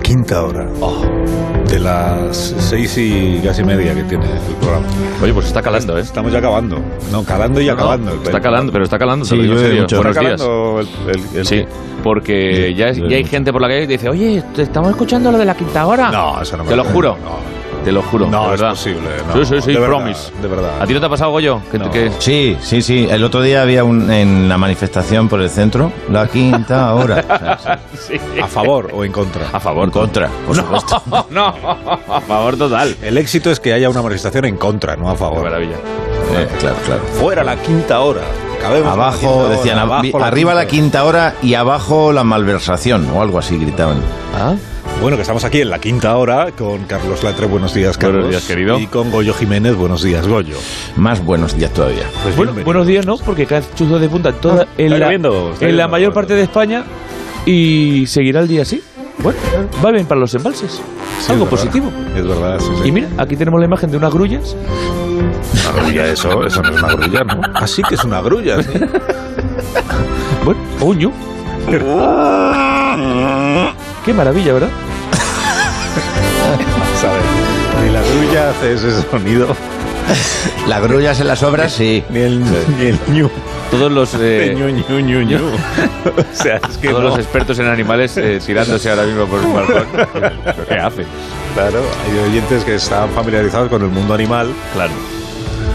la quinta hora. De las seis y casi media que tiene el programa. Oye, pues está calando, ¿eh? Estamos ya acabando. No, calando y No, no, acabando. está calando, pero está calando, Sí, serio. mucho. Buenos días. el- el- el- Sí, porque ya, es- ya hay gente por la calle que dice, oye, te estamos escuchando lo de la quinta hora. No, eso no me Te lo juro. No, Te lo juro, No, de es posible, no. sí, sí, sí, De verdad, promise. de verdad. ¿A ti no te ha pasado, Goyo? No. que- Sí, sí, sí. El otro día había un, en la manifestación por el centro, la quinta hora. O sea, sí. ¿A favor o en contra? A favor. En contra, por supuesto. no, a favor total. El éxito es que haya una manifestación en contra, no a Qué favor. maravilla. Eh, claro, claro. Fuera la quinta hora. Cabemos Abajo, hora, decían, abajo "Abi- arriba la hora". quinta hora y abajo la malversación, o algo así gritaban. ¿Ah? Bueno, que estamos aquí en la quinta hora con Carlos Latre. Buenos días, Carlos. Buenos días, querido. Y con Goyo Jiménez. Buenos días, Goyo. Más buenos días todavía. Pues Bueno, buenos días, ¿no? Porque cae chuzo de punta toda, en, está la, lloviendo, está en la mayor parte de España y seguirá el día así. Bueno, va bien para los embalses. Sí, Algo es positivo. Es verdad, sí, sí. Y mira, aquí tenemos la imagen de unas grullas. Una grulla, eso, eso no es una grulla, ¿no? Así que es una grulla, sí. Bueno, o un ñu. Qué maravilla, ¿verdad? ¿Sabes? Ni la grulla hace ese sonido, Las grullas en las obras, sí. ni el, ni el ñu. Todos los, eh, Ñu, ñu, ñu, ñu. O sea, es que todos no. los expertos en animales eh, tirándose ahora mismo por un balcón. ¿Qué hace? Claro, hay oyentes que están familiarizados con el mundo animal Claro.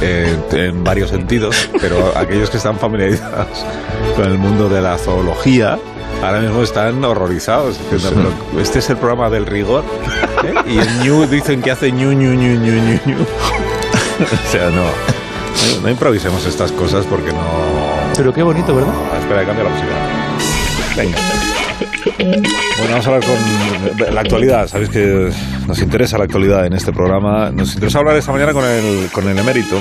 eh, en varios sentidos, pero aquellos que están familiarizados con el mundo de la zoología ahora mismo están horrorizados. diciendo, "Pero este es el programa del rigor. ¿eh? Y el ñu dicen que hace ñu, ñu, ñu, ñu, ñu, ñu. O sea, no. no- improvisemos estas cosas porque no. Pero qué bonito, ¿verdad? Espera, cambia la música. Venga. Bueno, vamos a hablar con la actualidad. Sabéis que nos interesa la actualidad en este programa. Nos interesa hablar esta mañana con el, con el emérito.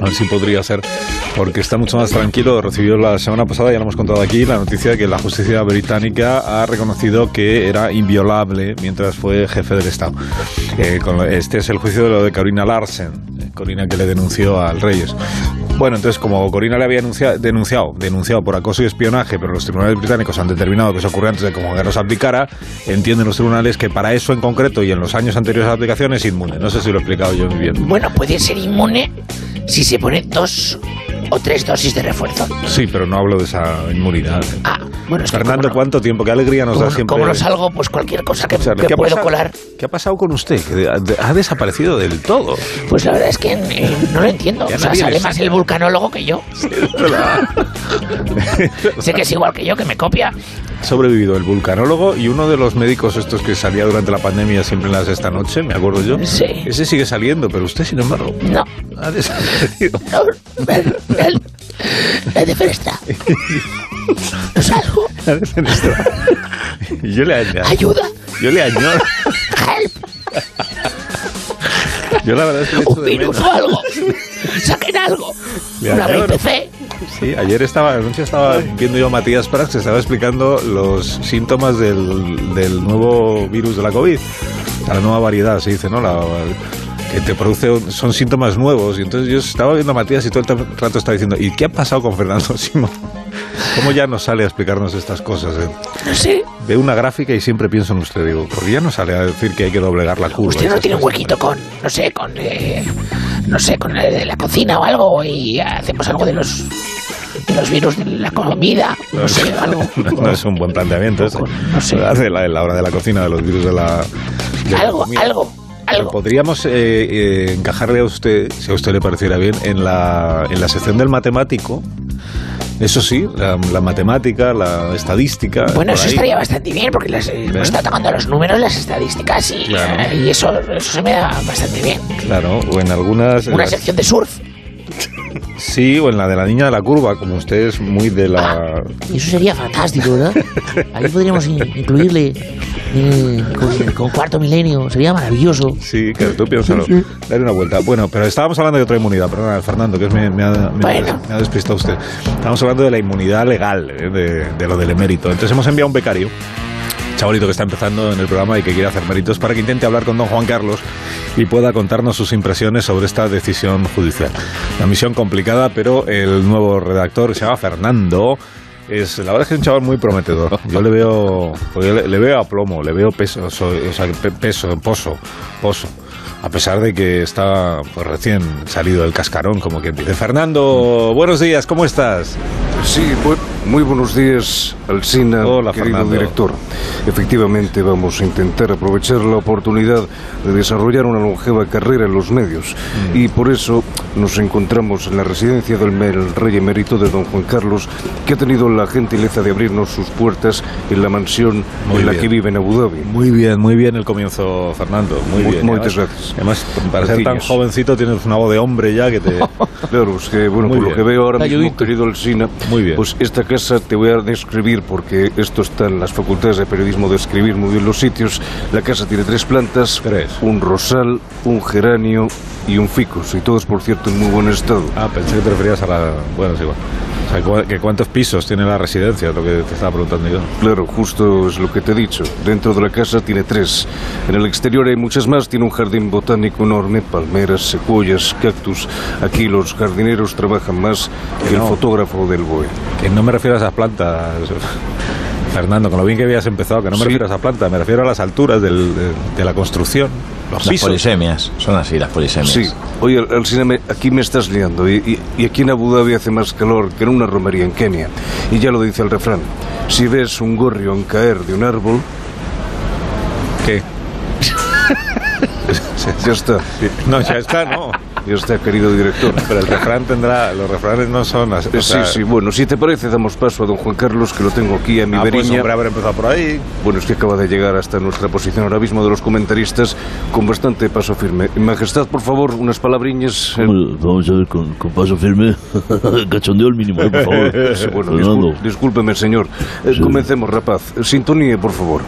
A ver si podría ser, porque está mucho más tranquilo. Recibió la semana pasada, ya lo hemos contado aquí, la noticia de que la justicia británica ha reconocido que era inviolable mientras fue jefe del Estado. Eh, con este es el juicio de lo de Corina Larsen, eh, Corina que le denunció al Reyes. Bueno, entonces, como Corina le había denuncia- denunciado, denunciado por acoso y espionaje, pero los tribunales británicos han determinado que eso ocurrió antes de como que no se aplicara, entienden los tribunales que para eso en concreto y en los años anteriores a la aplicación es inmune. No sé si lo he explicado yo muy bien. Bueno, puede ser inmune si se pone dos o tres dosis de refuerzo. Sí, pero no hablo de esa inmunidad. Ah, bueno, es que Fernando, no- ¿cuánto tiempo? ¿Qué alegría nos da siempre? como no salgo, pues cualquier cosa que, O sea, que ¿qué ha puedo pasado- colar, ¿Qué ha pasado con usted? Que ha, desaparecido del todo. pues la verdad es que eh, no lo entiendo. Ya O sea, sale más el vulcanólogo que yo. sé que es igual que yo, que me copia. Ha sobrevivido el vulcanólogo y uno de los médicos estos que salía durante la pandemia siempre en las de esta noche, me acuerdo yo. Sí. Ese sigue saliendo, pero usted, sin embargo, No, ha desaparecido. no, ven, ven, ven de festa. No salgo. Ha defenestrado. Y yo le añado. Ayuda, Yo le añado. help, Yo la verdad es que le un virus o algo. Saquen algo. Le Una. BPC. Sí, ayer estaba, anoche estaba viendo yo a Matías Prats que estaba explicando los síntomas del, del nuevo virus de la COVID. La nueva variedad, se dice, ¿no? La, te produce, son síntomas nuevos. Y entonces yo estaba viendo a Matías y todo el rato estaba diciendo, ¿y qué ha pasado con Fernando Simón? ¿Cómo ya no sale a explicarnos estas cosas? eh? No sé, Veo una gráfica y siempre pienso en usted, digo, porque ya no sale a decir que hay que doblegar la curva. usted no tiene un huequito con, no sé, con, eh, no sé, con eh, la cocina o algo y hacemos algo de los, de los virus de la comida, no sé, algo. No es un buen planteamiento ese. No sé. De la, de la hora de la cocina, de los virus de la... de la Algo, comida. algo, algo. podríamos eh, eh, encajarle a usted, si a usted le pareciera bien, en la, en la sección del matemático. Eso sí, la, la matemática, la estadística. Bueno, eso ahí. estaría bastante bien porque las, eh, ¿Ves? está tocando los números, las estadísticas y, Claro. eh, y eso, eso se me da bastante bien. Claro, o en algunas. en Una las- sección de surf. Sí, o en la de la niña de la curva, como usted es muy de la... Eso sería fantástico, ¿verdad? Ahí podríamos in- incluirle eh, con, con cuarto milenio. Sería maravilloso. Sí, que tú piénsalo. Dale una vuelta. Bueno, pero estábamos hablando de otra inmunidad, perdona, Fernando, que es me, me ha, me- Bueno. me ha despistado usted. Estábamos hablando de la inmunidad legal, eh, de, de lo del emérito. Entonces hemos enviado un becario, chavalito que está empezando en el programa y que quiere hacer méritos, para que intente hablar con don Juan Carlos y pueda contarnos sus impresiones sobre esta decisión judicial. Una misión complicada, pero el nuevo redactor se llama Fernando. Es, la verdad es que es un chaval muy prometedor. Yo le veo, porque le, le veo a plomo, le veo peso, so- o sea, pe- peso, pozo, pozo. A pesar de que está pues, recién salido del cascarón, como quien dice. Fernando, buenos días, ¿cómo estás? Sí, bu- muy buenos días, Alsina, Hola, querido Fernando. director. Efectivamente, vamos a intentar aprovechar la oportunidad de desarrollar una longeva carrera en los medios. Mm. Y por eso nos encontramos en la residencia del rey emérito de don Juan Carlos, que ha tenido la gentileza de abrirnos sus puertas en la mansión Muy en la bien. que vive en Abu Dhabi. Muy bien, muy bien el comienzo, Fernando. Muy Mu- bien. muchas Además- gracias. Además, para ser tan jovencito tienes una voz de hombre ya que te... Claro, es que, bueno, Muy por bien. lo que veo ahora mismo, ayudito. querido Alsina, Muy bien. pues esta casa te voy a describir porque esto está en las facultades de periodismo de escribir muy bien los sitios. La casa tiene tres plantas, Tres. un rosal, un geranio y un ficus, y todos, por cierto, en muy buen estado. Ah, pensé que te referías a la... Bueno, es igual. O sea, cu- que ¿cuántos pisos tiene la residencia? Es lo que te estaba preguntando yo. Claro, justo es lo que te he dicho. Dentro de la casa tiene tres. En el exterior hay muchas más. Tiene un jardín botánico enorme, palmeras, secuoyas, cactus. Aquí los jardineros trabajan más que el no. fotógrafo del BOE. Que no me refiero a esas plantas, Fernando, con lo bien que habías empezado, que no me Sí. refiero a esa planta, me refiero a las alturas del- de, de la construcción, los Las pisos. polisemias, son así las polisemias. Sí, oye, Al- Alsina, me- aquí me estás liando y, y- y aquí en Abu Dhabi hace más calor que en una romería en Kenia. Y ya lo dice el refrán, si ves un gorrión caer de un árbol, ¿Qué? ya está, No, ya está, no. Ya está, querido director. Pero el refrán tendrá, los refranes no son así. O sea, sí, sí, bueno, si te parece damos paso a don Juan Carlos, que lo tengo aquí a mi Ah, pues hombre, haber empezado por ahí. Bueno, es que acaba de llegar hasta nuestra posición ahora mismo de los comentaristas con bastante paso firme. Majestad, por favor, unas palabriñas. eh, vamos a ver con, con paso firme. Cachondeo el mínimo, eh, por favor. Sí, bueno, discúlpeme, señor. Eh, Sí. Comencemos, rapaz. Sintonía, por favor.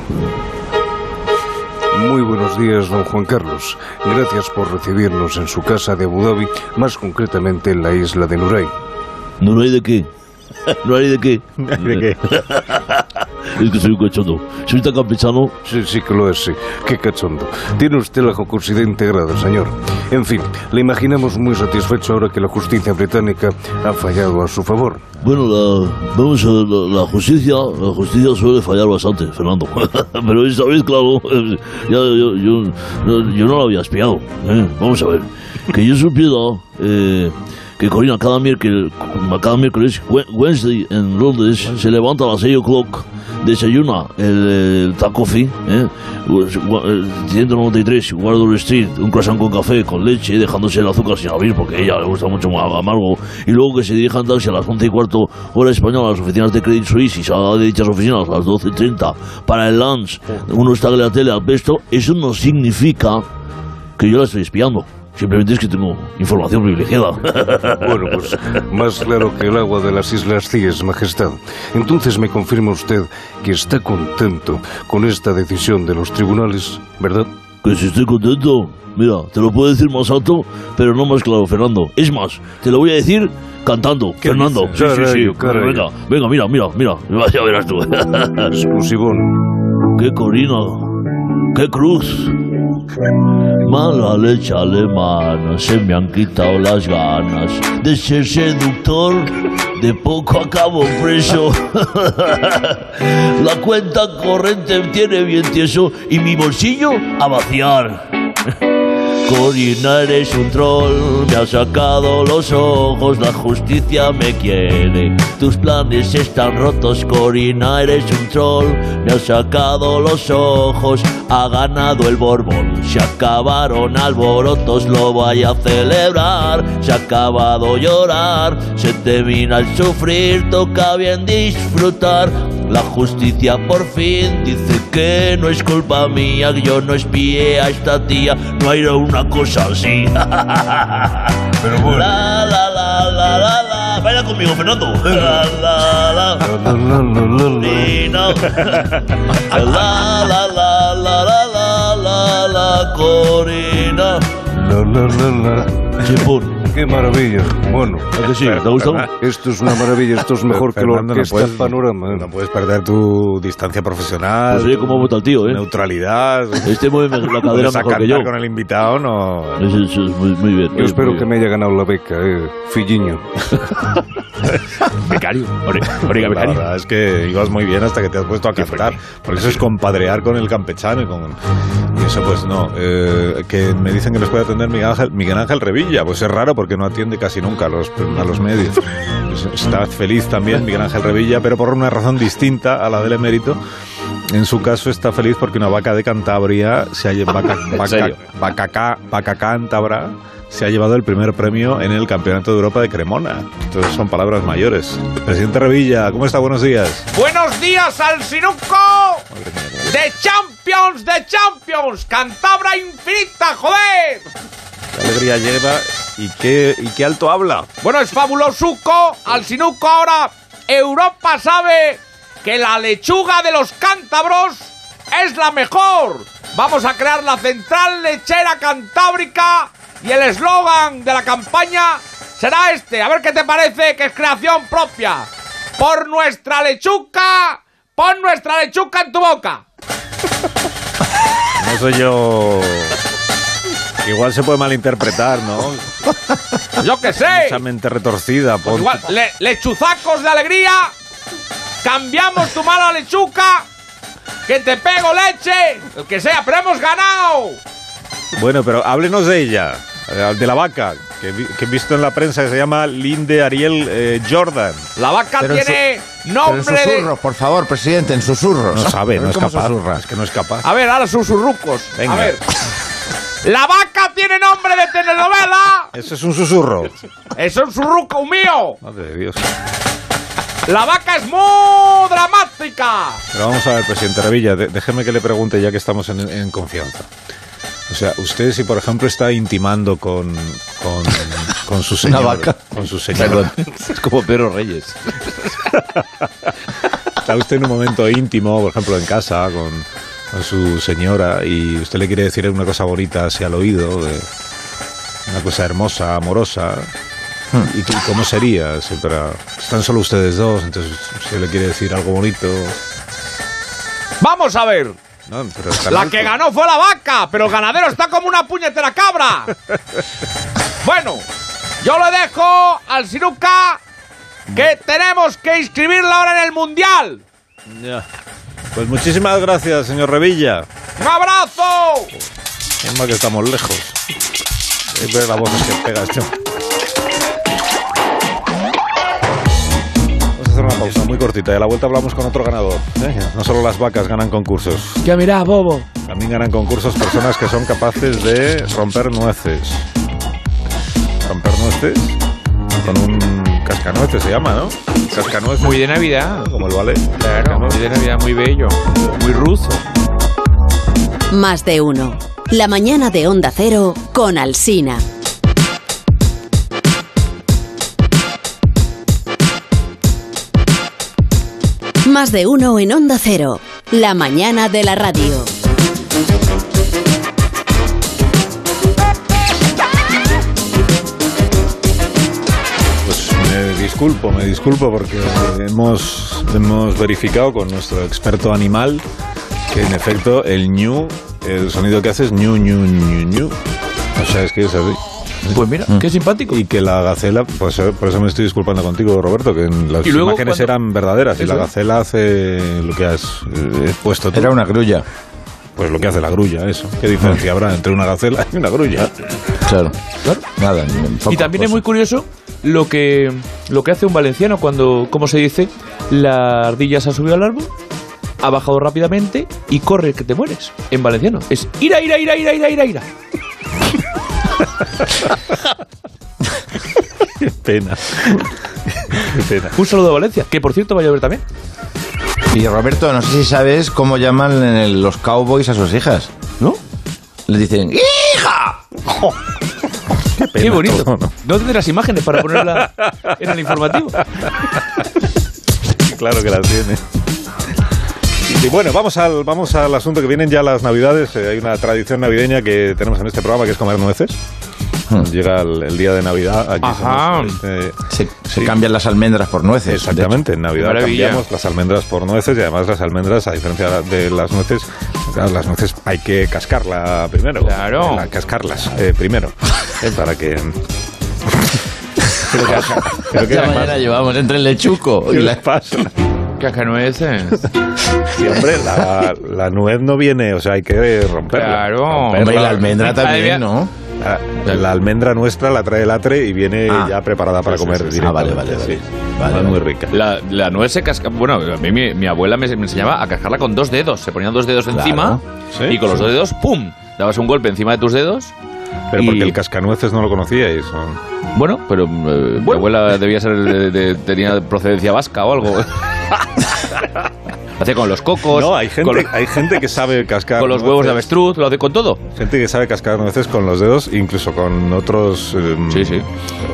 Muy buenos días, don Juan Carlos. Gracias por recibirnos en su casa de Abu Dhabi, más concretamente en la isla de Nuray. ¿No, no hay de qué? ¿No hay de qué? ¿De qué? Es que soy un cachondo. Soy tan campechano. Sí, sí que lo es, sí. Qué cachondo. Tiene usted la jocosidad integrada, señor. En fin, le imaginamos muy satisfecho ahora que la justicia británica ha fallado a su favor. Bueno, la, vamos a ver, la, la justicia, la justicia suele fallar bastante, Fernando. Pero esta vez, claro, ya, yo, yo, yo, yo no la había espiado. ¿eh? Vamos a ver, que yo supiera eh, que Corina cada miércoles, cada miércoles, Wed- Wednesday en Londres, se levanta a las 6 o'clock, desayuna el, el tacofi, ¿eh? 193 Wardour Street, un croissant con café, con leche, dejándose el azúcar sin abrir porque a ella le gusta mucho más amargo, y luego que se dirija en taxi a las 11 y cuarto hora española a las oficinas de Credit Suisse y salga de dichas oficinas a las 12.30 para el lunch, uno está en la tele al pesto, eso no significa que yo la estoy espiando. Simplemente es que tengo información privilegiada. Bueno, pues más claro que el agua de las Islas Cíes, Majestad. Entonces me confirma usted que está contento con esta decisión de los tribunales, ¿verdad? Que si estoy contento. Mira, te lo puedo decir más alto, pero no más claro, Fernando. Es más, te lo voy a decir cantando, Fernando. Sí, sí, sí. Carayo. Venga, venga, mira, mira, mira. Ya verás tú. Exclusivón. ¡Qué corina! ¡Qué cruz! Mala leche alemana, se me han quitado las ganas de ser seductor. De poco acabo preso. La cuenta corriente tiene bien tieso y mi bolsillo a vaciar. Corina, eres un troll, me has sacado los ojos, la justicia me quiere. Tus planes están rotos, Corina, eres un troll, me has sacado los ojos, ha ganado el Borbón. Se acabaron alborotos, lo voy a celebrar. Se ha acabado llorar, se termina el sufrir, toca bien disfrutar. La justicia por fin dice que no es culpa mía, que yo no espié a esta tía, no era una cosa así. Pero bueno. La la la la la, baila conmigo, Fernando. La, la, la. La, la, la, la, la. La, la, la, la, la, la, la, la, Corina. La, la, la, la. Qué maravilla. Bueno, ¿A que sí? ¿Te ha gustado? esto es una maravilla, esto es mejor que lo que no puedes, panorama. no puedes perder tu distancia profesional, Pues oye, cómo vota el tío, ¿eh? neutralidad. Este mueve la cadera mejor que yo. con el invitado, no... Eso, eso es muy, muy bien. Yo muy espero bien. que me haya ganado la beca, eh, Filliño. Becario. Ore- Orega La becario. verdad es que ibas muy bien hasta que te has puesto a cantar. Porque eso es compadrear con el campechano y con... Y eso pues no. Eh, que me dicen que les puede atender Miguel Ángel, Miguel Ángel Revilla. Pues es raro porque no atiende casi nunca a los, a los medios. Está feliz también Miguel Ángel Revilla, pero por una razón distinta a la del emérito. En su caso está feliz porque una vaca de Cantabria se ha llevado vaca cántabra se ha llevado el primer premio en el Campeonato de Europa de Cremona. Entonces son palabras mayores. Presidente Revilla, ¿cómo está? Buenos días. Buenos días al Sinuco de Champions de Champions, Cantabra infinita, joder. Qué alegría lleva y qué, y qué alto habla. Bueno, es fabulosuco, al Sinuco ahora Europa sabe que la lechuga de los cántabros es la mejor. Vamos a crear la central lechera cantábrica y el eslogan de la campaña será este. A ver qué te parece que es creación propia. Por nuestra lechuga, pon nuestra lechuga en tu boca. No soy yo. Igual se puede malinterpretar, ¿no? Yo qué sé. Esa mente retorcida. Pues igual, le- lechuzacos de alegría. Cambiamos tu mala lechuga. Que te pego leche. El que sea, pero hemos ganado. Bueno, pero háblenos de ella, eh, de la vaca, que, vi- que he visto en la prensa que se llama Linde Ariel eh, Jordan. La vaca Pero en tiene Pero en nombre de. susurros, por favor, presidente, en susurros. No sabe, A no es capaz. susurra. Es que no es capaz. A ver, ahora susurrucos. Venga. A ver. La vaca tiene nombre de telenovela. Eso es un susurro. Eso es un surruco mío. Madre de Dios. La vaca es muy dramática. Pero vamos a ver, presidente Revilla, de- déjeme que le pregunte ya que estamos en, en confianza. O sea, usted si por ejemplo está intimando con, con, con su señor, vaca. con su señor, Es como Pedro Reyes. está usted en un momento íntimo, por ejemplo en casa con, con su señora y usted le quiere decir una cosa bonita así al oído, una cosa hermosa, amorosa. ¿Y, qué- cómo sería? Si para- están solo ustedes dos, entonces usted le quiere decir algo bonito. Vamos a ver. No, pero está La que ganó fue la vaca, pero el ganadero está como una puñetera cabra. Bueno, yo le dejo al Sinuca que tenemos que inscribirla ahora en el Mundial. Ya. Pues muchísimas gracias, señor Revilla. ¡Un abrazo! Es más que estamos lejos. Es ver la voz que pega este. Vamos a hacer una pausa muy cortita y a la vuelta hablamos con otro ganador. ¿eh? No solo las vacas ganan concursos, Ya mirá, bobo. también ganan concursos personas que son capaces de romper nueces. Romper nueces con un cascanueces se llama, ¿no? Cascanueces. Muy de Navidad. como el vale. Claro, muy de Navidad, muy bello. Muy ruso. Más de uno. La mañana de Onda Cero con Alsina. Más de uno en Onda Cero. La mañana de la radio. Disculpo, me disculpo porque hemos, hemos verificado con nuestro experto animal que en efecto el ñu, el sonido que hace es ñu, ñu, ñu, ñu. O sea, es que es así. Pues mira, qué simpático. Y que la gacela, pues eh, por eso me estoy disculpando contigo, Roberto, que las luego imágenes cuando- eran verdaderas y la gacela hace lo que has eh, puesto tú. Era una grulla. Pues lo que hace la grulla, eso. ¿Qué diferencia habrá entre una gacela y una grulla? Claro. Nada. en poco, Y también es muy curioso lo que, lo que hace un valenciano cuando, como se dice, la ardilla se ha subido al árbol, ha bajado rápidamente y corre que te mueres. En valenciano. Es ira, ira, ira, ira, ira, ira, ira. Qué pena. Qué pena. Un saludo a Valencia, que por cierto va a llover también. Y Roberto, no sé si sabes cómo llaman los cowboys a sus hijas. ¿No? Les dicen ¡Hija! Qué bonito. todo, ¿no? No tendrás imágenes para ponerla en el informativo. Claro que las tiene. Y bueno, vamos al, vamos al asunto que vienen ya las navidades. Eh, hay una tradición navideña que tenemos en este programa que es comer nueces. Llega el, el día de Navidad. Aquí Ajá. somos, este, Se, se cambian las almendras por nueces. Exactamente, en Navidad cambiamos las almendras por nueces y además las almendras, a diferencia de las nueces, claro, las nueces hay que cascarla primero. Claro. La- cascarlas eh, primero. eh, para que. Pero que, además- mañana llevamos entre el lechuco y ¿Qué la pasa? Cascanueces. Sí, hombre, la, la nuez no viene, o sea, hay que romperla. Claro. Romperla. Hombre, y la almendra también, ¿no? La, la almendra nuestra la trae el atre y viene Ah. ya preparada para Sí, comer sí. Ah, vale, vale, sí. vale. Vale, muy rica. La, la nuez se casca. Bueno, a mí mi, mi abuela me, me enseñaba a cascarla con dos dedos. Se ponían dos dedos Claro. encima y con los dos dedos, ¡pum! Dabas un golpe encima de tus dedos. Pero porque el cascanueces no lo conocíais. o- Bueno, pero eh, mi abuela debía ser de, de- tenía procedencia vasca o algo. Hacía con los cocos. No, hay gente, con, hay gente que sabe cascar. con los huevos de avestruz, lo hace con todo. Gente que sabe cascar nueces con los dedos, incluso con otros. eh, Sí, sí.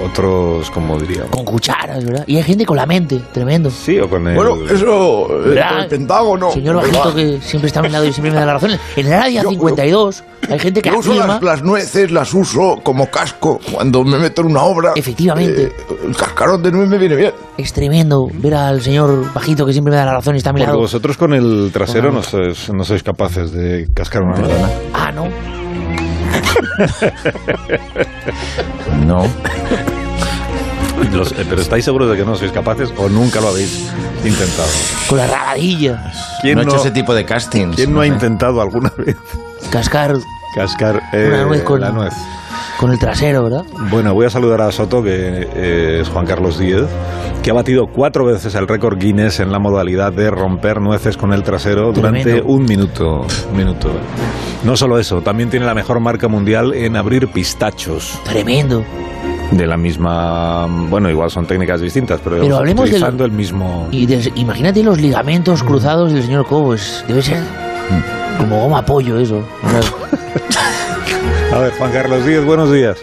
Otros, como diría. Con cucharas, ¿verdad? Y hay gente con la mente, tremendo. Sí, o con el. eso, eh, ¿Verdad? el Pentágono. Señor bajito que siempre está a mi lado y siempre me da la razón. En el área Yo- 52 hay gente que Yo uso las, las nueces, las uso como casco cuando me meto en una obra. Efectivamente. Eh, el cascarón de nuez me viene bien. Es tremendo ver al señor bajito que siempre me da la razón y está a mi Porque vosotros con el trasero Con no sois, no sois capaces de cascar una nuez. Ah, no. No. Los- eh, pero ¿estáis seguros de que no sois capaces o nunca lo habéis intentado? Con la rabadilla. ¿Quién No he no, hecho ese tipo de castings. quién no ha sé. intentado alguna vez Cascar cascar eh, Una nuez con- la nuez? Con el trasero, ¿verdad? Bueno, voy a saludar a Soto, que eh, es Juan Carlos Díez, que ha batido cuatro veces el récord Guinness en la modalidad de romper nueces con el trasero durante Tremendo. un minuto. un minuto. No solo eso, también tiene la mejor marca mundial en abrir pistachos. Tremendo. De la misma. Bueno, igual son técnicas distintas, pero, Pero hablemos utilizando el mismo. Y imagínate los ligamentos cruzados del señor Cobos. Debe ser como goma pollo eso. A ver, Juan Carlos Díez, buenos días.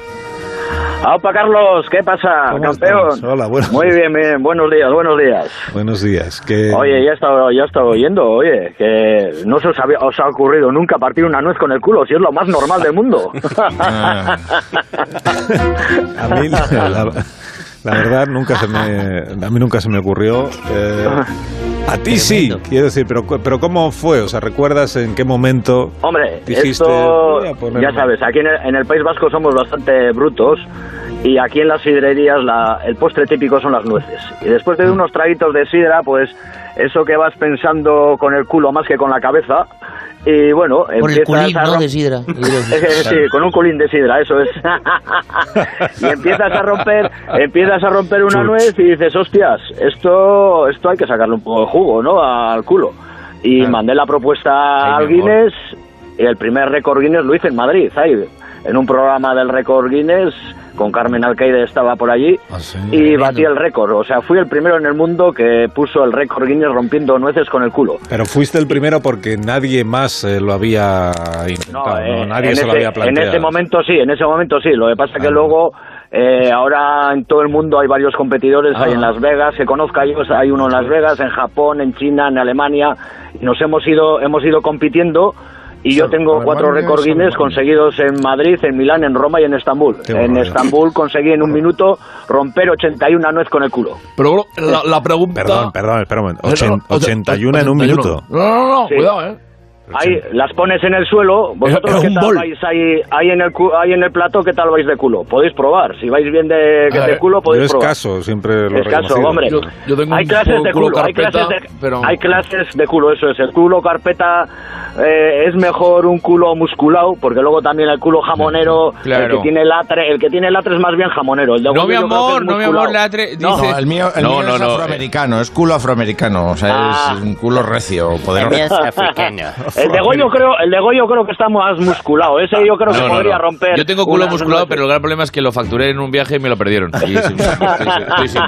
¡Aupa, Carlos! ¿Qué pasa, ¿Cómo campeón? estamos? Hola, buenos Muy bien, bien. Buenos días, buenos días. Buenos días. Que... Oye, ya he estado, ya he estado oyendo, oye, que no se os, había- os ha ocurrido nunca partir una nuez con el culo, si es lo más normal del mundo. Ah. A mí, la, la- verdad, nunca se me, a mí nunca se me ocurrió. eh, a ti sí, quiero decir, pero, pero ¿cómo fue? O sea, ¿recuerdas en qué momento? Hombre, Dijiste, ya sabes, aquí en el, en el País Vasco somos bastante brutos y aquí en las sidrerías la- el postre típico son las nueces. Y después de unos traguitos de sidra, pues eso que vas pensando con el culo más que con la cabeza. Y bueno, Por el empiezas culín, a ¿no? rom- De sidra. Sí, con un culín de sidra, eso es. y empiezas a romper, empiezas a romper una nuez y dices, hostias, esto, esto hay que sacarle un poco de jugo, ¿no? Al culo. Y mandé la propuesta al mejor. Guinness y el primer récord Guinness lo hice en Madrid, ahí, en un programa del récord Guinness con Carmen Alcaide estaba por allí Ah, sí. y batí el récord. O sea, fui el primero en el mundo que puso el récord Guinness rompiendo nueces con el culo. Pero fuiste el primero porque nadie más eh, lo había intentado, ¿no? eh, nadie se lo había planteado. En ese momento sí, en ese momento sí. Lo que pasa que Ah. luego, eh, ahora en todo el mundo hay varios competidores. Ah. Hay en Las Vegas, que conozca yo, hay uno en Las Vegas, en Japón, en China, en Alemania. Y nos hemos ido, hemos ido compitiendo. Y yo tengo Alemania, cuatro récords Guinness conseguidos en Madrid, en Milán, en Roma y en Estambul. Qué en barbaridad. Estambul conseguí en un minuto romper 81 nuez con el culo. Pero la, la pregunta... Perdón, perdón, espera un momento. Eh, Ochen- no, 81 en un 81. minuto. No, no, no, Sí. cuidado, eh. Ahí las pones en el suelo. ¿Vosotros Es- es qué tal bol. vais ahí, ahí, en el, cu- ahí en el plato? ¿Qué tal vais de culo? Podéis probar. Si vais bien de, de culo, Yo podéis probar. escaso, siempre lo Escaso, hombre. Yo- yo tengo hay un clases de culo culo, hay clases de, pero- hay clases de culo, eso es. El culo carpeta eh, es mejor un culo musculado, porque luego también el culo jamonero, Claro. el que tiene latre, el que tiene latre es más bien jamonero. El de No, mi amor, es no, mi amor, latre. No, Dice, No, el mío, el No, mío no, es no, eh. afroamericano, es culo afroamericano, o sea, Ah. es un culo recio, poderoso. El de Goyo creo, el de Goyo creo que está más musculado. Ese yo creo que No, no, podría no. romper. Yo tengo culo musculado, pero el gran problema es que lo facturé en un viaje y me lo perdieron. Y sí, estoy estoy sin-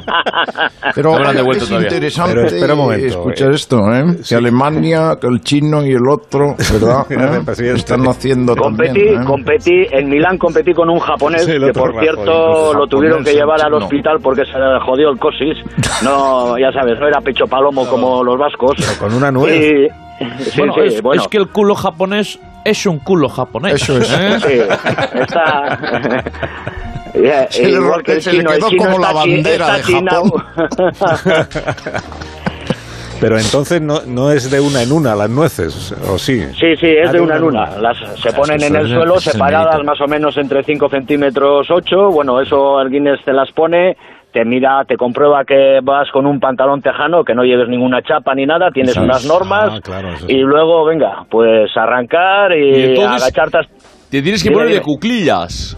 Pero No me lo han devuelto es todavía. interesante Pero espera un momento, escuchar eh. esto, ¿eh? Que Alemania, que el chino y el otro, ¿verdad? ¿Eh? Están haciendo Competí, también, ¿eh? competí, en Milán competí con un japonés Sí, el que por Rajoy, cierto lo tuvieron que llevar el al hospital porque se le jodió el cosis. No, ya sabes, no era pecho palomo como los vascos. con una nuez. Y- sí, bueno, sí, es, bueno. es que el culo japonés es un culo japonés. Eso es. ¿eh? Sí, está... Ya, Se le que el se le chino, el quedó chino como la bandera de chinao. Pero entonces no, no es de una en una las nueces, ¿o sí? Sí, sí, es Ah, de una en una. Las, se ponen en el suelo separadas más o menos entre 5 centímetros 8. Bueno, eso el Guinness te las pone, te mira, te comprueba que vas con un pantalón tejano, que no lleves ninguna chapa ni nada, tienes unas normas. Ah, claro, sí. y luego, venga, pues arrancar y, Y entonces- agacharte. hasta- Te tienes que Dime, poner de dime. cuclillas.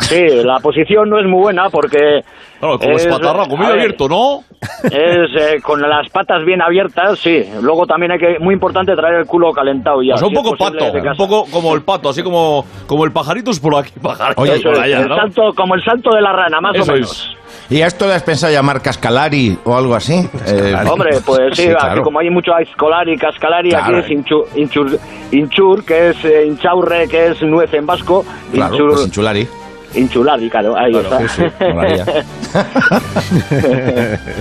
Sí, la posición no es muy buena porque... Claro, como es- espatarraco, muy abierto, ¿no? Es eh, con las patas bien abiertas, sí. Luego también hay que, muy importante, traer el culo calentado ya. O sea, un si poco pato, un poco como el pato, así como, como el pajarito es por aquí, pajarito Oye, por es, allá, el ¿no? salto, como el salto de la rana, más Eso o es. ¿Y a esto le has pensado llamar Cascalari o algo así? Eh, Hombre, pues sí, aquí claro. como hay mucho Escolari, Cascalari, Claro. aquí es inchu- inchur, inchur, que es eh, inchaurre, que es nuez en vasco. Claro, inchur- pues Inchulari. Inchulari, claro, ahí Claro, está. sí, sí.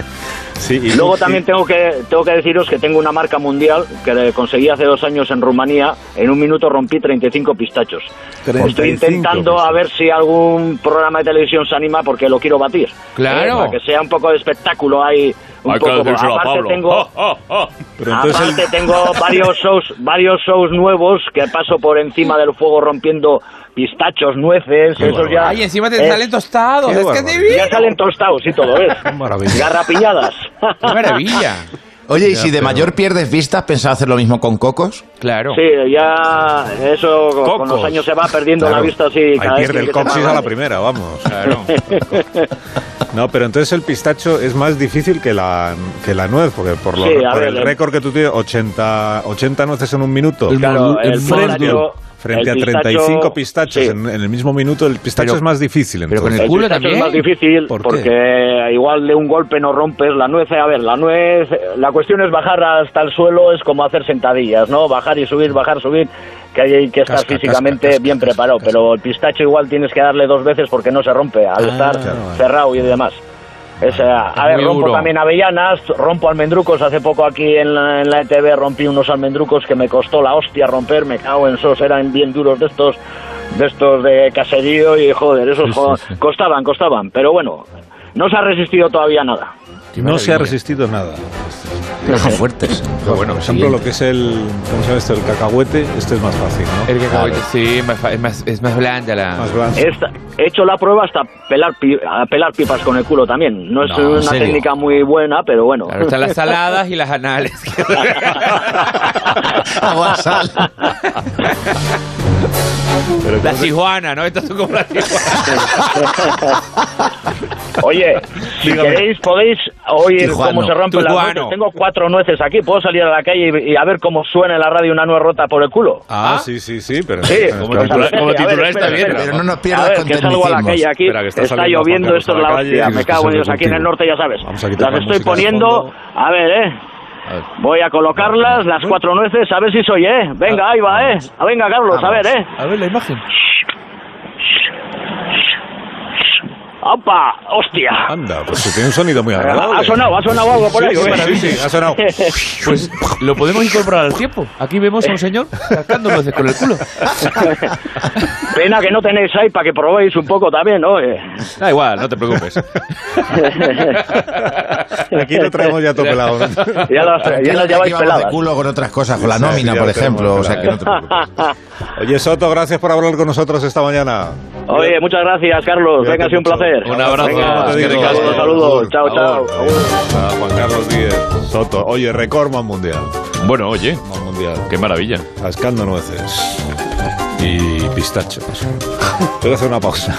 Sí, y- Luego también tengo que tengo que deciros que tengo una marca mundial que conseguí hace dos años en Rumanía. En un minuto rompí 35 pistachos. 35 Estoy intentando a ver si algún programa de televisión se anima porque lo quiero batir. Claro. Eh, para que sea un poco de espectáculo ahí. Un Hay que poco. decírselo a Aparte Pablo. tengo. Pero entonces el- Aparte tengo varios shows, varios shows nuevos que paso por encima del fuego rompiendo pistachos, nueces, esos ya. Ay, encima te eh, salen tostados. Qué Es que divino. ya salen tostados y todo, ¿ves? Qué maravilla. Garrapiñadas. Qué maravilla. Oye, y si de mayor pierdes vistas, ¿pensás hacer lo mismo con cocos? Claro. Sí, ya eso con Cocos. los años se va perdiendo Claro. la vista así. Ahí cada vez pierde que el te coxis a la primera, vamos. Claro. No, pero entonces el pistacho es más difícil que la, que la nuez, porque por, lo- Sí, a por ver, el el- récord que tú tienes, 80, 80 nueces en un minuto. Claro, el frente, pistacho- frente a el pistacho- 35 pistachos sí. en, en el mismo minuto, el pistacho Pero- es más difícil. pero con entonces. el culo pistacho también. es más difícil porque igual de un golpe no rompes la nuez. A ver, la nuez, la cuestión es bajar hasta el suelo, es como hacer sentadillas, ¿no? Bajar y subir, bajar, subir, que hay que estar Casca, físicamente casca, casca, bien casca, preparado. casca. Pero el pistacho igual tienes que darle dos veces porque no se rompe al Ah, estar claro. cerrado y demás. Es, eh, a ver, rompo duro. también avellanas, rompo almendrucos. Hace poco aquí en la, en la ETV rompí unos almendrucos que me costó la hostia romper. Me cago en esos, eran bien duros de estos, de estos de caserío y joder, esos Sí, jo- sí, sí. costaban, costaban. Pero bueno, no se ha resistido todavía nada. no se ha resistido nada. Son fuertes. Pero bueno, por ejemplo, lo que es el, ¿cómo se llama esto? El cacahuete, este es más fácil, ¿no? El cacahuete, sí, más fa- es más, es más blanda la... Más blando. Esta- he hecho la prueba hasta pelar, pelar pipas con el culo también. No es No, ¿en una serio? técnica muy buena, pero bueno. Claro, están las saladas y las anales. Agua, sal. Pero La tijuana, ¿no? Estas son como las tijuana. Oye, si Dígame. queréis podéis oír Tijuano. cómo se rompen las Tijuano. nueces. Tengo cuatro nueces aquí. Puedo salir a la calle y, y a ver cómo suena en la radio una nuez rota por el culo. Ah, sí, sí, sí, pero... Sí, como pues, titular- a ver, como a ver, titular espera, está bien, espera. Pero no nos A pierdas ver, que salgo a la calle aquí. Espera, que está está, lloviendo, esto es la hostia. Me cago en Dios, aquí en el norte ya sabes. Vamos a quitar Las la estoy poniendo. A ver, eh. A. Voy a colocarlas, las cuatro nueces, a ver si soy, eh. Venga, ahí va, eh. Ah, Venga, Carlos, a ver, eh. A ver la imagen. ¡Opa! ¡Hostia! Anda, pues que tiene un sonido muy agradable. Ha sonado, ha sonado algo por ahí. Sí, sí, sí, ha sonado. Pues lo podemos incorporar al tiempo. Aquí vemos a un señor cascando nueces con el culo. Pena que no tenéis ahí para que probéis un poco también, ¿no? Eh, Da igual, no te preocupes. Aquí lo traemos ya todo pelado. ya las, ya que lleváis vamos de peladas. culo con otras cosas, con la Sí, nómina, por lo ejemplo. O sea, pelado. que no te preocupes. Oye, Soto, gracias por hablar con nosotros esta mañana. Oye, muchas gracias, Carlos. Cuídate Venga, ha sido un placer. Un abrazo. Venga, Te digo, saludos. Chao, chao. A Juan Carlos Díez Soto. Oye, récord más mundial. Bueno, oye, Más mundial. qué maravilla. Cascando nueces. Y pistachos. Tengo que hacer una pausa.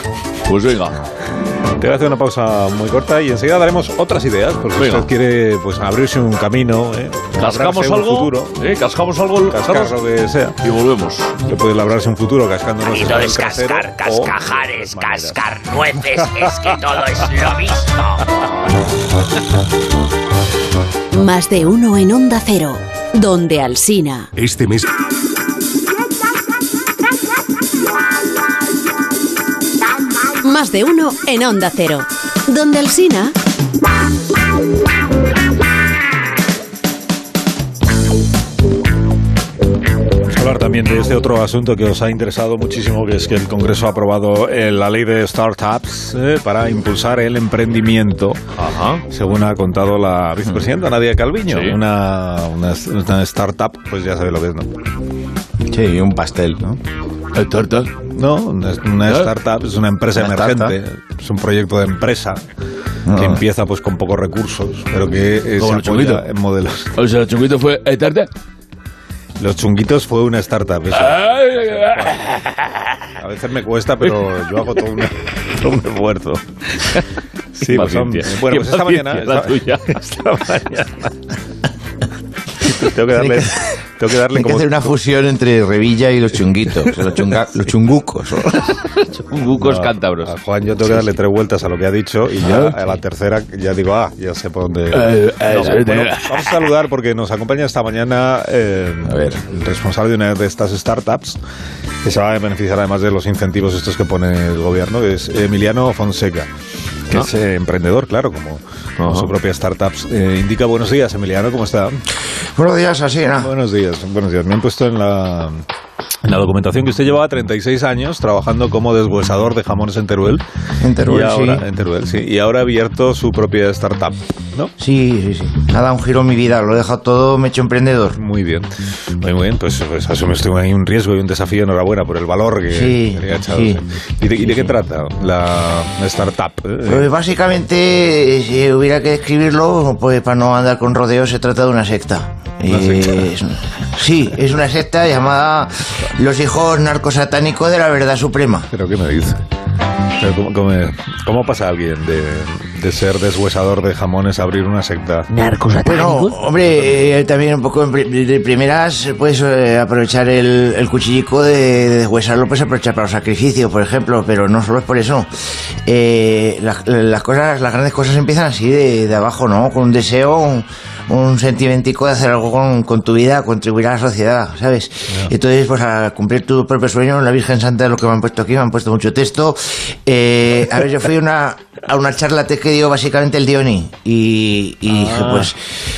Pues venga. Te voy a hacer una pausa muy corta y enseguida daremos otras ideas, porque si Venga. usted quiere pues abrirse un camino, ¿eh? ¿Cascamos un algo? futuro, ¿Eh? ¿Cascamos algo? cascar Carlos? lo que sea. Y volvemos. Le puede labrarse un futuro cascando Y no es cascar, cascajares, cascar nueces, es que todo es lo mismo. Más de uno en Onda Cero, donde Alsina. Este mes. Más de uno en Onda Cero, donde Alsina. Vamos a hablar también de este otro asunto que os ha interesado muchísimo, que es que el Congreso ha aprobado eh, la ley de startups eh, para impulsar el emprendimiento, según ha contado la vicepresidenta Nadia Calviño. Sí. Una, una, una startup, pues ya sabe lo que es, ¿no? Sí, un pastel, ¿no? ¿Startup? No, una, una startup es una empresa Una emergente, es un proyecto de empresa que Ah. empieza pues con pocos recursos, pero que eh, Como se los chunguitos. en modelos. O sea, el chunguito fue tarde. Los chunguitos fue una startup, eso. A veces me cuesta, pero yo hago todo un, todo un esfuerzo. Sí, pues son- bueno, pues esta mañana, esta, tuya. esta mañana tengo que darle, tengo que darle Hay que hacer una fusión entre Revilla y los chunguitos, los, chunga- los chungucos. Chungucos No, cántabros. A Juan yo tengo que darle tres vueltas a lo que ha dicho y ya a la tercera ya digo, ah, ya sé por dónde. Eh, eh, No, eh, bueno, vamos a saludar porque nos acompaña esta mañana eh, el responsable de una de estas startups que se va a beneficiar además de los incentivos estos que pone el gobierno, que es Emiliano Fonseca, que es eh, emprendedor, claro, como, como su propia startups. Eh, indica buenos días, Emiliano, ¿cómo está? Buenos días, así, ¿no? Buenos días, buenos días. Me han puesto en la, en la documentación que usted llevaba 36 años trabajando como deshuesador de jamones en Teruel. En Teruel, y ahora, sí. En Teruel, sí. Y ahora ha abierto su propia startup, ¿no? Sí, sí, sí. Ha dado un giro en mi vida, lo he dejado todo, me he hecho emprendedor. Muy bien. Muy, muy bien. Pues, pues asume usted ahí un riesgo y un desafío. Enhorabuena por el valor que, Sí, que le ha echado. sí. ¿Y de, y de qué trata la, startup? Pues básicamente, si hubiera que describirlo, pues para no andar con rodeos, se trata de una secta. Eh, es- sí, es una secta llamada Los Hijos Narcosatánicos de la Verdad Suprema. ¿Pero qué me dice? Pero ¿Cómo, cómo, cómo pasa alguien de, de ser deshuesador de jamones a abrir una secta? Bueno, hombre, eh, también un poco de primeras, puedes eh, aprovechar el, el cuchillico de, de deshuesarlo, pues aprovechar para los sacrificios, por ejemplo, pero no solo es por eso. Eh, las, las cosas, las grandes cosas empiezan así de, de abajo, ¿no? Con un deseo, un, un sentimentico de hacer algo con, con tu vida, contribuir a la sociedad, ¿sabes? Entonces, pues a cumplir tu propio sueño, la Virgen Santa es lo que me han puesto aquí, me han puesto mucho texto. Eh, a ver, yo fui una, a una charla que dio básicamente el Dioni y, y dije, Ah. pues,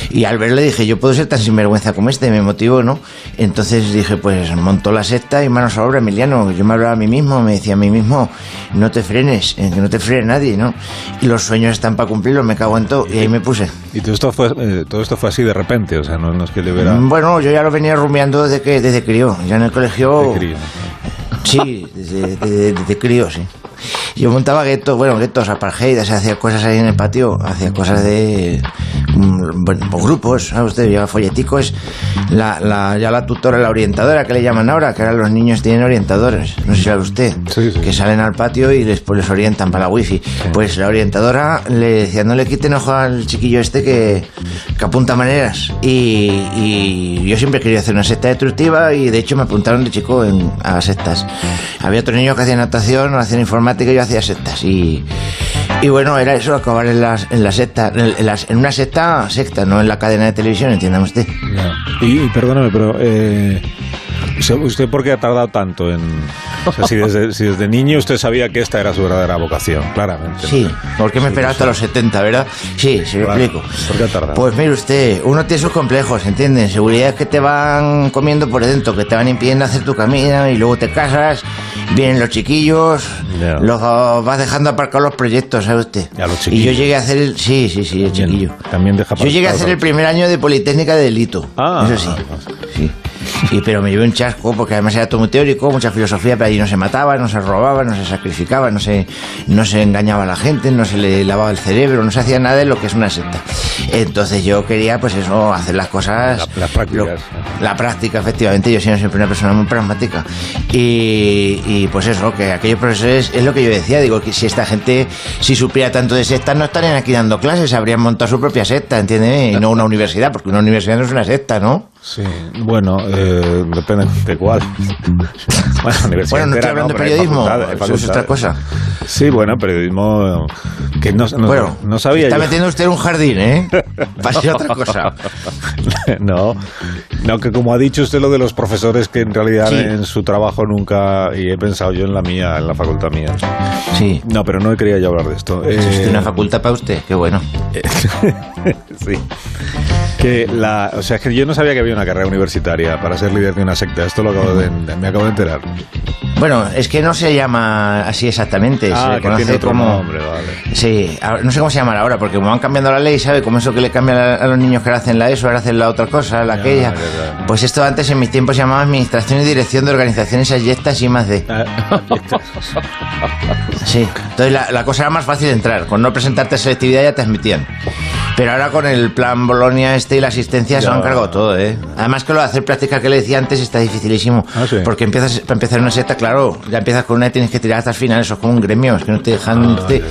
y al verle dije, yo puedo ser tan sinvergüenza como este, me motivó, ¿no? Entonces dije, pues montó la secta y manos a obra, Emiliano. Yo me hablaba a mí mismo, me decía a mí mismo, no te frenes, que no te frene nadie, ¿no? Y los sueños están para cumplirlos, me cago en todo, y ahí me puse. Y todo esto fue, eh, todo esto fue así de repente, o sea, no, no es que le hubiera... Mm, Bueno, yo ya lo venía rumiando desde que desde crío, ya en el colegio. De crío. Sí, desde, desde- desde crío, sí. Yo montaba guetos, bueno, guetos, apartheid, o sea, hacía cosas ahí en el patio, hacía cosas de por grupos, ¿sabe usted? Lleva folleticos, la, la, ya la tutora, la orientadora que le llaman ahora, que ahora los niños tienen orientadores, no sé si sabe usted, que salen al patio y después les orientan para la wifi. Pues la orientadora le decía, no le quiten ojo al chiquillo este que, que apunta maneras. Y, y yo siempre quería hacer una secta destructiva y de hecho me apuntaron de chico en, a sectas. Había otro niño que hacía natación, hacía informática y yo hacía sectas. Y, y bueno, era eso, acabar en, las, en la secta, en, las- en una secta, secta, no en la cadena de televisión, entiéndame usted. Y, y perdóname, pero eh, ¿usted- ¿usted por qué ha tardado tanto en...? O sea, si desde, si desde niño usted sabía que esta era su verdadera vocación, claramente. Sí, porque me esperaba hasta los 70, ¿verdad? Sí, se lo Claro. explico. ¿Por qué ha tardado? Pues mire usted, uno tiene sus complejos, ¿entiende? Seguridad que te van comiendo por dentro, que te van impidiendo hacer tu camino y luego te casas, vienen los chiquillos, Ya. los vas dejando aparcar los proyectos, ¿sabe usted? Ya, los y yo llegué a hacer el... Sí, sí, sí, el chiquillo. También deja Yo llegué a hacer el primer año de Politécnica de Delito. Ah, eso sí. sí. Y, pero me llevé un chasco porque además era todo muy teórico, mucha filosofía, pero allí no se mataba, no se robaba, no se sacrificaba, no se, no se engañaba a la gente, no se le lavaba el cerebro, no se hacía nada de lo que es una secta. Entonces yo quería, pues eso, hacer las cosas. La- las prácticas. lo- la práctica, efectivamente. Yo sido siempre una persona muy pragmática. Y, y, pues eso, que aquellos profesores, es lo que yo decía, digo, que si esta gente, si supiera tanto de sectas, no estarían aquí dando clases, habrían montado su propia secta, ¿entiendes? Y no una universidad, porque una universidad no es una secta, ¿no? Sí, bueno, eh, depende de cuál. Bueno, universidad Bueno, no estoy hablando de pero hay periodismo, eso es otra cosa. Sí, bueno, periodismo que no, no, bueno, no sabía está yo. metiendo usted en un jardín, ¿eh? Pase otra cosa. no, no, que como ha dicho usted lo de los profesores que en realidad Sí. en su trabajo nunca, y he pensado yo en la mía, en la facultad mía. Sí. No, pero no quería yo hablar de esto. Existe Eh, una facultad para usted, qué bueno. sí. Que la, o sea, que yo no sabía que había una carrera universitaria para ser líder de una secta. Esto lo acabo de, me acabo de enterar. Bueno, es que no se llama así exactamente, Ah, se que conoce tiene otro como... nombre, vale. Sí, no sé cómo se llaman ahora, porque como van cambiando la ley, ¿sabe? Como eso que le cambian a, los niños que ahora hacen la ESO, ahora hacen la otra cosa, la aquella. Pues esto antes en mis tiempos se llamaba Administración y Dirección de Organizaciones Ayestas y más de... Ah, Sí, entonces la, la cosa era más fácil de entrar, con no presentarte a selectividad ya te admitían. Pero ahora con el plan Bolonia este y la asistencia se lo han cargado todo, ¿eh? Además que lo de hacer práctica que le decía antes está dificilísimo. Ah, sí. Porque empiezas, para empezar una secta, claro, ya empiezas con una y tienes que tirar hasta el final, eso es como un gremio, es que no te dejan irte.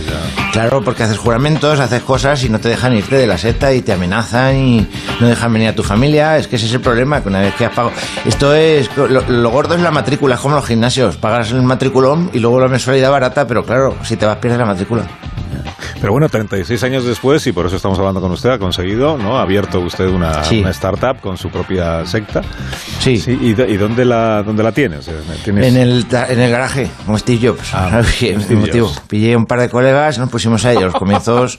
Claro, porque haces juramentos, haces cosas y no te dejan irte de la secta y te amenazan y no dejan venir a tu familia, es que ese es el problema, que una vez que has pagado... Esto es, lo, lo gordo es la matrícula, es como los gimnasios, pagas el matriculón y luego la mensualidad barata, pero claro, si te vas pierdes la matrícula. Pero bueno, 36 años después, y por eso estamos hablando con usted, ha conseguido, ¿no? Ha abierto usted una, Sí. una startup con su propia secta. Sí. ¿Y, d- y dónde, la, dónde la tienes? Eh, ¿Tienes- En el, en el garaje, como Steve Jobs. Ah, Steve motivo. Jobs. Pillé un par de colegas, nos pusimos a ellos. Los comienzos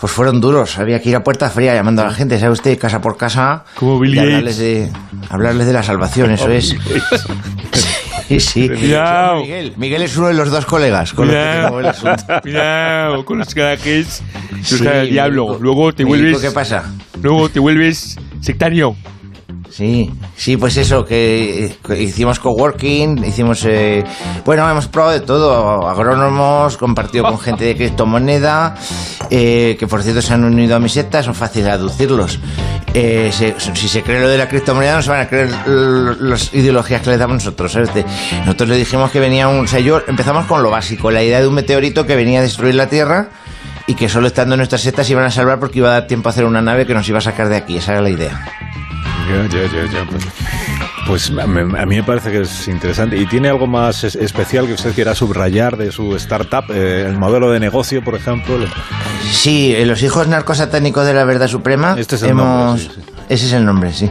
pues fueron duros. Había que ir a puerta fría llamando a la gente, ¿sabe usted? Casa por casa. Como Bill y hablarles de, hablarles de la salvación, eso es. Sí, sí. Cuidado. Miguel, Miguel es uno de los dos colegas con los que tengo el asunto. Cuidado con los. Los Sí, diablo. Luego te vuelves. ¿Qué pasa? Luego te vuelves sectario. Sí, sí, pues eso, que, hicimos coworking, hicimos... eh, bueno, hemos probado de todo, agrónomos, compartido con gente de criptomoneda, eh, que por cierto se han unido a mi secta, son fáciles de aducirlos. Eh, se- si se cree lo de la criptomoneda no se van a creer las ideologías que le damos nosotros. Nosotros le dijimos que venía un... O sea, yo empezamos con lo básico, la idea de un meteorito que venía a destruir la Tierra y que solo estando en nuestras sectas se iban a salvar porque iba a dar tiempo a hacer una nave que nos iba a sacar de aquí, esa era la idea. Ya, ya, ya, ya, pues, pues a mí a mí me parece que es interesante. ¿Y tiene algo más es- especial que usted quiera subrayar de su startup? Eh, el modelo de negocio, por ejemplo. Sí, eh, los hijos narcosatánicos de la verdad suprema. Este es el hemos, nombre, sí, sí. Ese es el nombre, sí.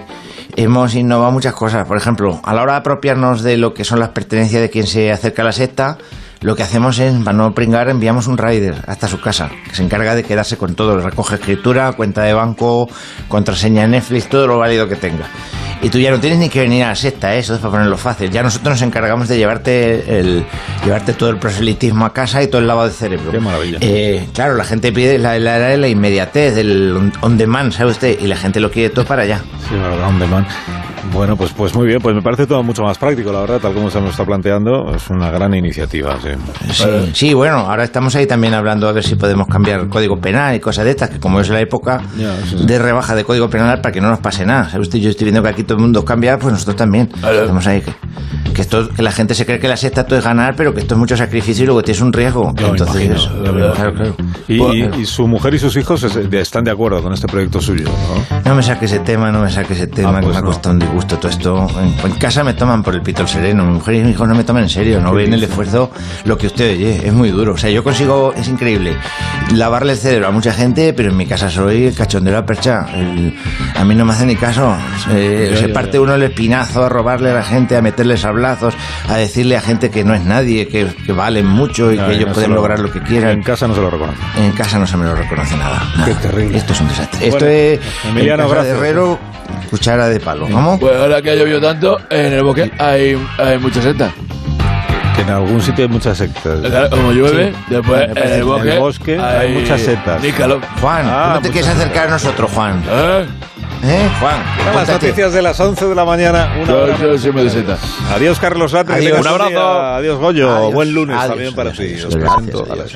Hemos innovado muchas cosas. Por ejemplo, a la hora de apropiarnos de lo que son las pertenencias de quien se acerca a la secta, lo que hacemos es, para no pringar, enviamos un rider hasta su casa, que se encarga de quedarse con todo. Recoge escritura, cuenta de banco, contraseña de Netflix, todo lo válido que tenga. Y tú ya no tienes ni que venir a la secta, ¿eh? eso es para ponerlo fácil. Ya nosotros nos encargamos de llevarte el llevarte todo el proselitismo a casa y todo el lavado de cerebro. Qué maravilla. Eh, claro, la gente pide la, la, la, inmediatez, del on- on demand, ¿sabe usted? Y la gente lo quiere todo para allá. Sí, la verdad, on demand. Bueno, pues, pues muy bien, pues me parece todo mucho más práctico, la verdad, tal como se nos está planteando, es una gran iniciativa, sí. Sí, sí, bueno, ahora estamos ahí también hablando a ver si podemos cambiar el código penal y cosas de estas, que como es la época Ya, sí, sí. de rebaja de código penal para que no nos pase nada. ¿Sabe usted? Yo estoy viendo que aquí todo el mundo cambia, pues nosotros también. Estamos ahí que, que esto, que la gente se cree que la secta todo es ganar, pero que esto es mucho sacrificio y luego tienes un riesgo. Entonces, imagino, me imagino. claro, claro. Y, y- y su mujer y sus hijos es- están de acuerdo con este proyecto suyo, ¿no? No me saque ese tema, no me saque ese tema, Ah, que pues me ha no. costado un disgusto todo esto. En, en casa me toman por el pito el sereno, mi mujer y mi hijo no me toman en serio, no ¿Qué ven el esfuerzo, lo que usted oye, es muy duro. O sea, yo consigo, es increíble, lavarle el cerebro a mucha gente, pero en mi casa soy el cachondeo de la percha. El- a mí no me hace ni caso. Se, Ya, se ya, parte ya. uno el espinazo a robarle a la gente, a meterle sablazos, a decirle a gente que no es nadie, que, que valen mucho y que ellos no pueden lo- lograr lo que quieran. En casa no se lo reconoce. En casa no se me lo reconoce nada. Qué terrible. Esto es un desastre. Bueno, Esto es Emiliano, en casa de gracias. Herrero, cuchara de palo. Pues ahora que ha llovido tanto, en el bosque hay, hay mucha seta. Que en algún sitio hay muchas sectas. Claro, Como llueve, después Me parece en el bosque, en el bosque hay muchas setas. Nícalo. Juan, Ah, ¿tú no te muchas quieres acercar a nosotros, Juan? ¿Eh? ¿Eh, Juan? Las noticias de las 11 de la mañana. Una Yo- hora sí me. Adiós, Carlos Latre. Adiós. Un abrazo. Adiós, Goyo. Adiós. Buen lunes Adiós, también para ti. Os Gracias, presento a las.